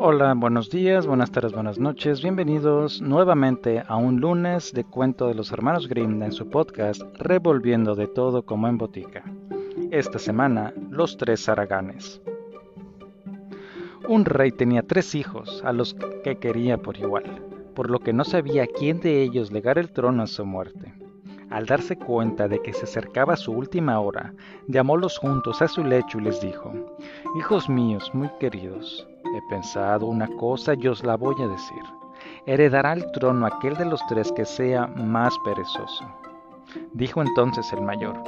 Hola, buenos días, buenas tardes, buenas noches. Bienvenidos nuevamente a un lunes de cuento de los hermanos Grimm en su podcast Revolviendo de todo como en botica. Esta semana, los tres zaraganes. Un rey tenía tres hijos a los que quería por igual, por lo que no sabía quién de ellos legar el trono a su muerte. Al darse cuenta de que se acercaba su última hora, llamólos juntos a su lecho y les dijo, Hijos míos muy queridos, he pensado una cosa y os la voy a decir. Heredará el trono aquel de los tres que sea más perezoso. Dijo entonces el mayor,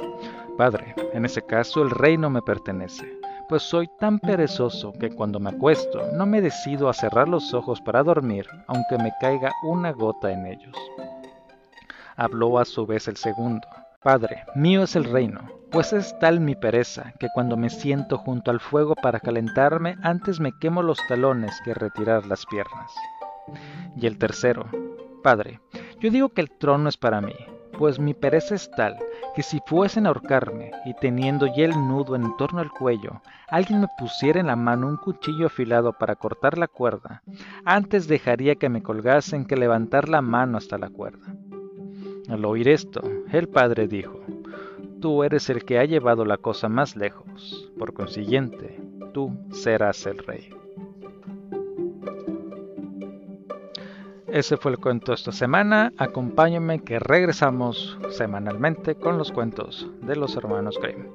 Padre, en ese caso el reino me pertenece, pues soy tan perezoso que cuando me acuesto no me decido a cerrar los ojos para dormir, aunque me caiga una gota en ellos. Habló a su vez el segundo. Padre, mío es el reino, pues es tal mi pereza que cuando me siento junto al fuego para calentarme, antes me quemo los talones que retirar las piernas. Y el tercero, Padre, yo digo que el trono es para mí, pues mi pereza es tal que si fuesen a ahorcarme y teniendo ya el nudo en torno al cuello, alguien me pusiera en la mano un cuchillo afilado para cortar la cuerda, antes dejaría que me colgasen que levantar la mano hasta la cuerda. Al oír esto, el padre dijo, Tú eres el que ha llevado la cosa más lejos, por consiguiente, tú serás el rey. Ese fue el cuento esta semana. Acompáñenme que regresamos semanalmente con los cuentos de los hermanos Grimm.